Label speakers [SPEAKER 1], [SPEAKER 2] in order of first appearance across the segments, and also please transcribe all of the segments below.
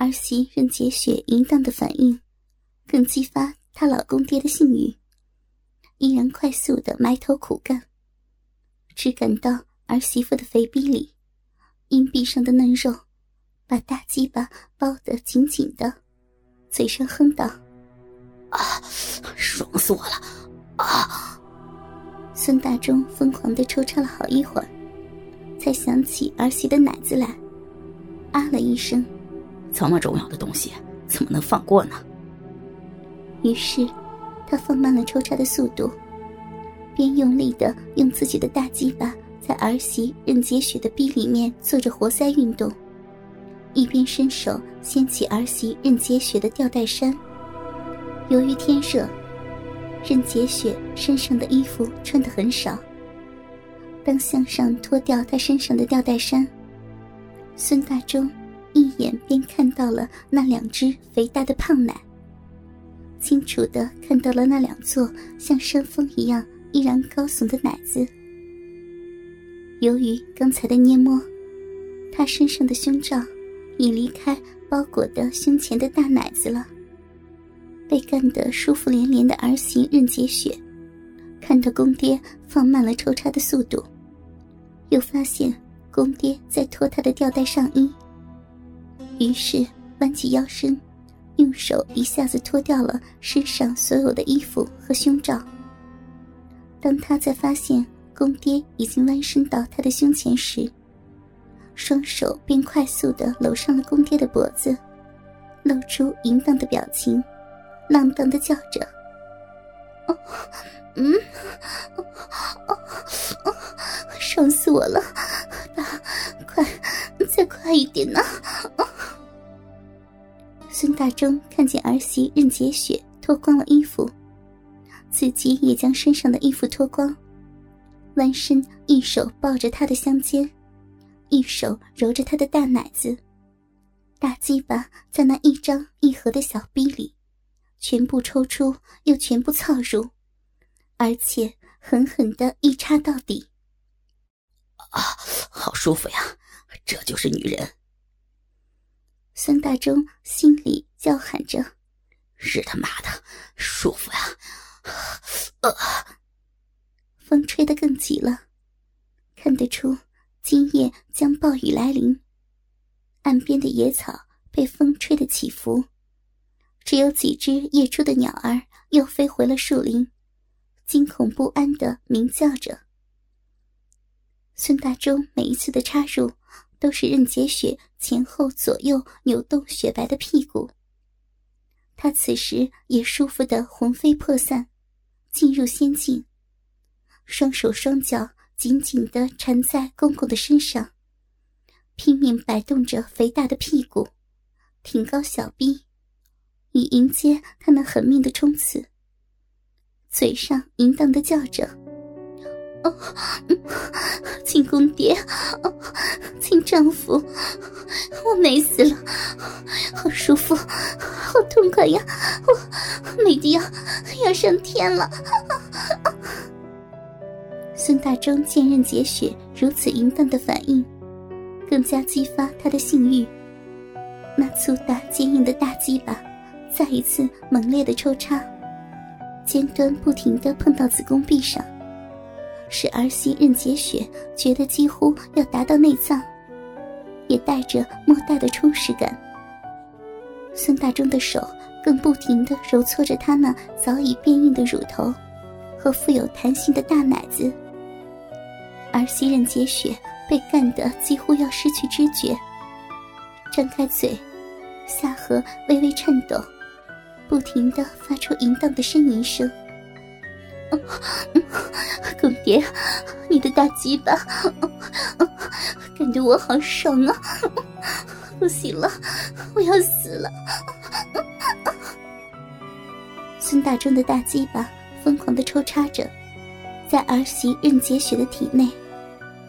[SPEAKER 1] 儿媳任洁雪淫荡的反应，更激发她老公爹的性欲，依然快速的埋头苦干。只感到儿媳妇的肥逼里，阴壁上的嫩肉，把大鸡巴包得紧紧的，嘴上哼道：“
[SPEAKER 2] 啊，爽死我了！”啊！
[SPEAKER 1] 孙大忠疯狂的抽插了好一会儿，才想起儿媳的奶子来，啊了一声。
[SPEAKER 2] 这么重要的东西怎么能放过呢？
[SPEAKER 1] 于是，他放慢了抽插的速度，边用力的用自己的大鸡巴在儿媳任洁雪的逼里面做着活塞运动，一边伸手掀起儿媳任洁雪的吊带衫。由于天热，任洁雪身上的衣服穿得很少。当向上脱掉她身上的吊带衫，孙大忠。一眼便看到了那两只肥大的胖奶，清楚的看到了那两座像山峰一样依然高耸的奶子。由于刚才的捏摸，他身上的胸罩已离开包裹的胸前的大奶子了。被干得舒服连连的儿媳任洁雪，看到公爹放慢了抽插的速度，又发现公爹在脱他的吊带上衣。于是弯起腰身，用手一下子脱掉了身上所有的衣服和胸罩。当他在发现公爹已经弯身到他的胸前时，双手便快速的搂上了公爹的脖子，露出淫荡的表情，浪荡的叫着：“哦，嗯，哦，哦，爽死我了！爸，快，再快一点呐！”大钟看见儿媳任洁雪脱光了衣服，自己也将身上的衣服脱光，弯身一手抱着她的香肩，一手揉着她的大奶子，大鸡巴在那一张一合的小逼里，全部抽出又全部操入，而且狠狠的一插到底。
[SPEAKER 2] 啊，好舒服呀！这就是女人。
[SPEAKER 1] 孙大忠心里叫喊着：“
[SPEAKER 2] 日他妈的，舒服呀！”呃，
[SPEAKER 1] 风吹得更急了，看得出今夜将暴雨来临。岸边的野草被风吹得起伏，只有几只夜出的鸟儿又飞回了树林，惊恐不安的鸣叫着。孙大忠每一次的插入。都是任洁雪前后左右扭动雪白的屁股，她此时也舒服的魂飞魄散，进入仙境，双手双脚紧紧的缠在公公的身上，拼命摆动着肥大的屁股，挺高小臂，以迎接他那狠命的冲刺，嘴上淫荡的叫着。哦，亲公爹，哦亲丈夫，我美死了，好舒服，好痛快呀！我美的要要上天了。孙大忠见任洁雪如此淫荡的反应，更加激发他的性欲。那粗大坚硬的大鸡巴再一次猛烈的抽插，尖端不停的碰到子宫壁上。使儿媳任洁雪觉得几乎要达到内脏，也带着莫大的充实感。孙大忠的手更不停地揉搓着她那早已变硬的乳头和富有弹性的大奶子。儿媳任洁雪被干得几乎要失去知觉，张开嘴，下颌微微颤抖，不停地发出淫荡的呻吟声。公爹，你的大鸡巴，感觉我好爽啊！不行了，我要死了！孙大忠的大鸡巴疯狂的抽插着，在儿媳任洁雪的体内，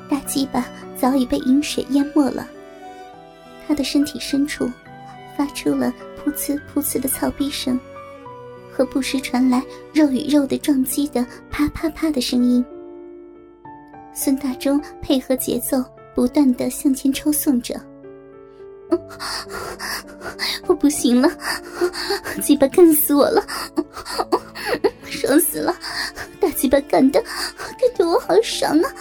[SPEAKER 1] 大鸡巴早已被饮水淹没了。他的身体深处，发出了噗呲噗呲的操逼声。和不时传来肉与肉的撞击的啪啪啪的声音。孙大忠配合节奏，不断的向前抽送着。我不行了，鸡巴干死我了，爽死了！大鸡巴干的，干得我好爽啊！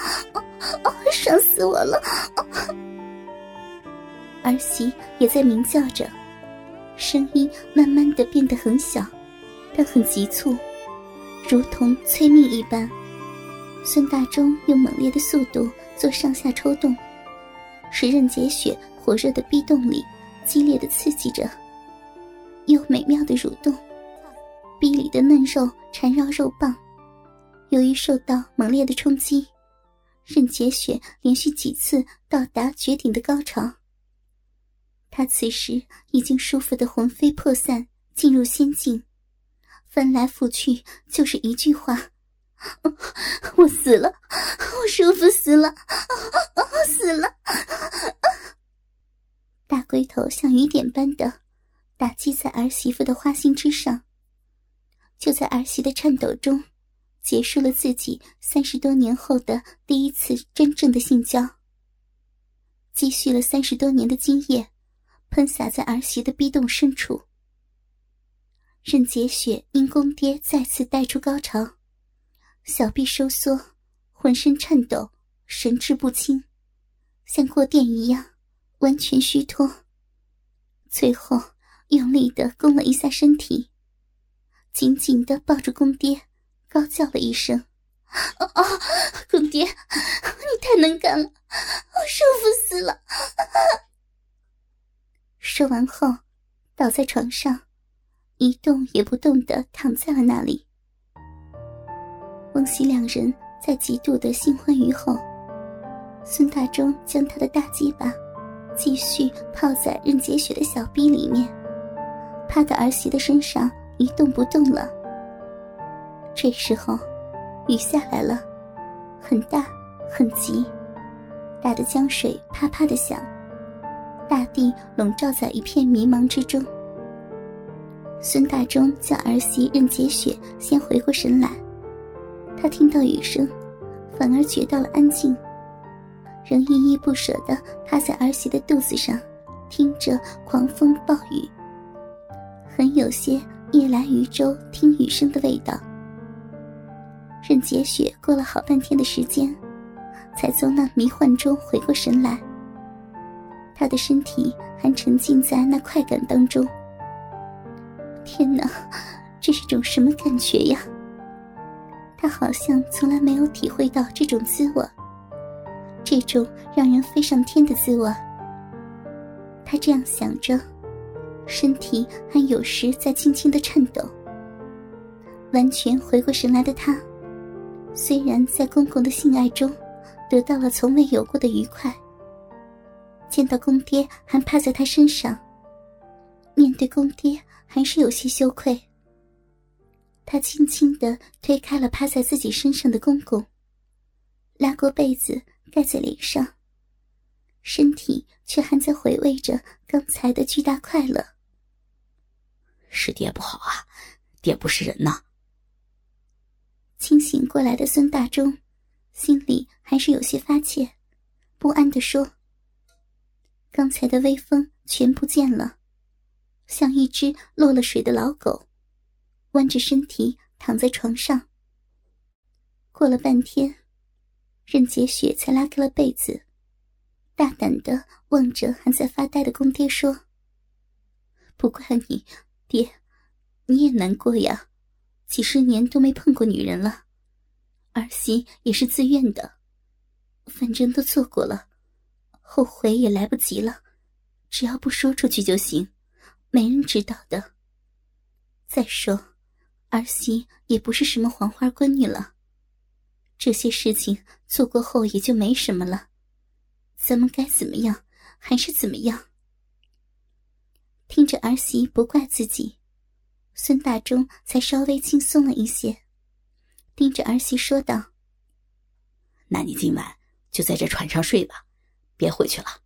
[SPEAKER 1] 爽死我了！儿媳也在鸣叫着，声音慢慢的变得很小，但很急促，如同催命一般。孙大中用猛烈的速度做上下抽动，使任洁雪火热的逼动里激烈的刺激着，又美妙的蠕动，逼里的嫩肉缠绕肉棒，由于受到猛烈的冲击。任洁雪连续几次到达绝顶的高潮，他此时已经舒服的魂飞魄散，进入仙境，翻来覆去就是一句话：“我死了，我舒服死了，死了！”大龟头像雨点般的打击在儿媳妇的花心之上，就在儿媳的颤抖中。结束了自己三十多年后的第一次真正的性交，积蓄了三十多年的精液，喷洒在儿媳的逼洞深处。任洁雪因公爹再次带出高潮，小臂收缩，浑身颤抖，神志不清，像过电一样完全虚脱。最后用力的弓了一下身体，紧紧的抱住公爹。高叫了一声：“哦哦，公爹，你太能干了，我舒服死了！”说完后，倒在床上，一动也不动的躺在了那里。翁喜两人在极度的新欢于后，孙大忠将他的大鸡巴继续泡在任洁雪的小臂里面，趴在儿媳的身上一动不动了。这时候，雨下来了，很大，很急，打得江水啪啪的响，大地笼罩在一片迷茫之中。孙大中叫儿媳任洁雪先回过神来，他听到雨声，反而觉到了安静，仍依依不舍地趴在儿媳的肚子上，听着狂风暴雨，很有些夜来渔舟听雨声的味道。任洁雪过了好半天的时间，才从那迷幻中回过神来。她的身体还沉浸在那快感当中。天哪，这是种什么感觉呀？他好像从来没有体会到这种滋味，这种让人飞上天的滋味。他这样想着，身体还有时在轻轻的颤抖。完全回过神来的他。虽然在公公的性爱中得到了从未有过的愉快，见到公爹还趴在他身上，面对公爹还是有些羞愧。他轻轻的推开了趴在自己身上的公公，拉过被子盖在脸上，身体却还在回味着刚才的巨大快乐。
[SPEAKER 2] 是爹不好啊，爹不是人呐。
[SPEAKER 1] 清醒过来的孙大中，心里还是有些发怯，不安的说：“刚才的微风全不见了，像一只落了水的老狗，弯着身体躺在床上。”过了半天，任洁雪才拉开了被子，大胆的望着还在发呆的公爹说：“不怪你，爹，你也难过呀。”几十年都没碰过女人了，儿媳也是自愿的，反正都做过了，后悔也来不及了，只要不说出去就行，没人知道的。再说，儿媳也不是什么黄花闺女了，这些事情做过后也就没什么了，咱们该怎么样还是怎么样。听着儿媳不怪自己。孙大中才稍微轻松了一些，盯着儿媳说道：“
[SPEAKER 2] 那你今晚就在这船上睡吧，别回去了。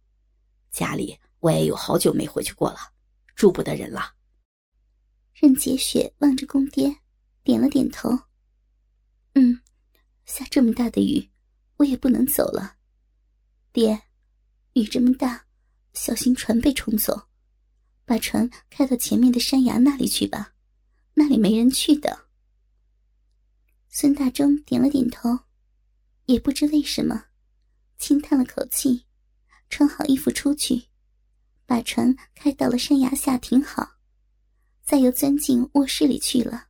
[SPEAKER 2] 家里我也有好久没回去过了，住不得人了。
[SPEAKER 1] 任洁雪望着公爹点了点头。嗯，下这么大的雨，我也不能走了。爹，雨这么大，小心船被冲走，把船开到前面的山崖那里去吧，那里没人去的。孙大忠点了点头，也不知为什么，轻叹了口气，穿好衣服出去。把船开到了山崖下停好。再又钻进卧室里去了。